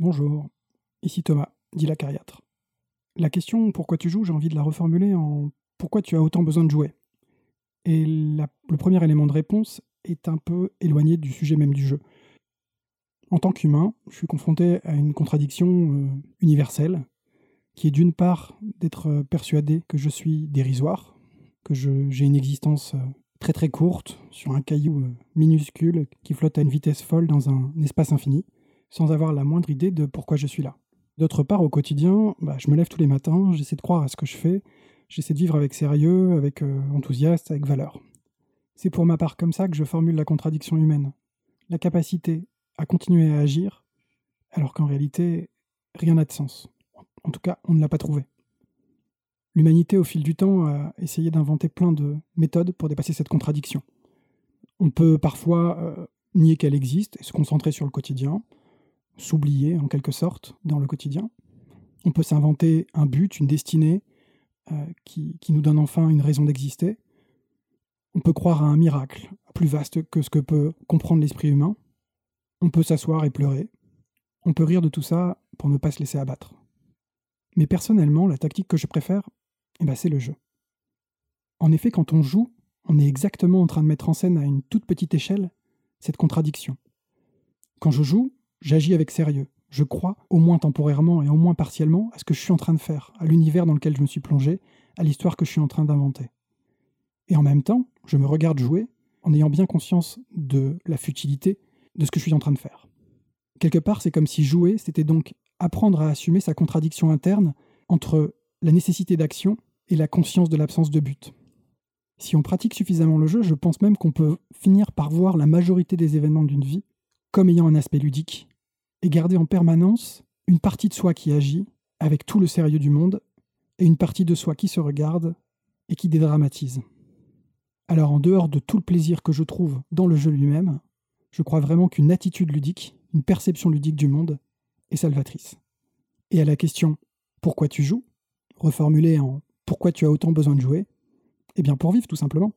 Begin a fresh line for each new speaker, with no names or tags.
Bonjour, ici Thomas, dit la cariatre. La question pourquoi tu joues, j'ai envie de la reformuler en pourquoi tu as autant besoin de jouer. Et le premier élément de réponse est un peu éloigné du sujet même du jeu. En tant qu'humain, je suis confronté à une contradiction euh, universelle, qui est d'une part d'être persuadé que je suis dérisoire, que j'ai une existence euh, très très courte sur un caillou euh, minuscule qui flotte à une vitesse folle dans un espace infini, sans avoir la moindre idée de pourquoi je suis là. D'autre part, au quotidien, bah, je me lève tous les matins, j'essaie de croire à ce que je fais, j'essaie de vivre avec sérieux, avec euh, enthousiasme, avec valeur. C'est pour ma part comme ça que je formule la contradiction humaine. La capacité à continuer à agir, alors qu'en réalité, rien n'a de sens. En tout cas, on ne l'a pas trouvé. L'humanité, au fil du temps, a essayé d'inventer plein de méthodes pour dépasser cette contradiction. On peut parfois euh, nier qu'elle existe et se concentrer sur le quotidien, s'oublier en quelque sorte dans le quotidien. On peut s'inventer un but, une destinée euh, qui, qui, nous donne enfin une raison d'exister. On peut croire à un miracle plus vaste que ce que peut comprendre l'esprit humain. On peut s'asseoir et pleurer. On peut rire de tout ça pour ne pas se laisser abattre. Mais personnellement, la tactique que je préfère, eh ben, c'est le jeu. En effet, quand on joue, on est exactement en train de mettre en scène à une toute petite échelle cette contradiction. Quand je joue, J'agis avec sérieux. Je crois, au moins temporairement et au moins partiellement, à ce que je suis en train de faire, à l'univers dans lequel je me suis plongé, à l'histoire que je suis en train d'inventer. Et en même temps, je me regarde jouer en ayant bien conscience de la futilité de ce que je suis en train de faire. Quelque part, c'est comme si jouer, c'était donc apprendre à assumer sa contradiction interne entre la nécessité d'action et la conscience de l'absence de but. Si on pratique suffisamment le jeu, je pense même qu'on peut finir par voir la majorité des événements d'une vie comme ayant un aspect ludique, et garder en permanence une partie de soi qui agit avec tout le sérieux du monde, et une partie de soi qui se regarde et qui dédramatise. Alors en dehors de tout le plaisir que je trouve dans le jeu lui-même, je crois vraiment qu'une attitude ludique, une perception ludique du monde, est salvatrice. Et à la question pourquoi tu joues, reformulée en pourquoi tu as autant besoin de jouer, eh bien pour vivre tout simplement.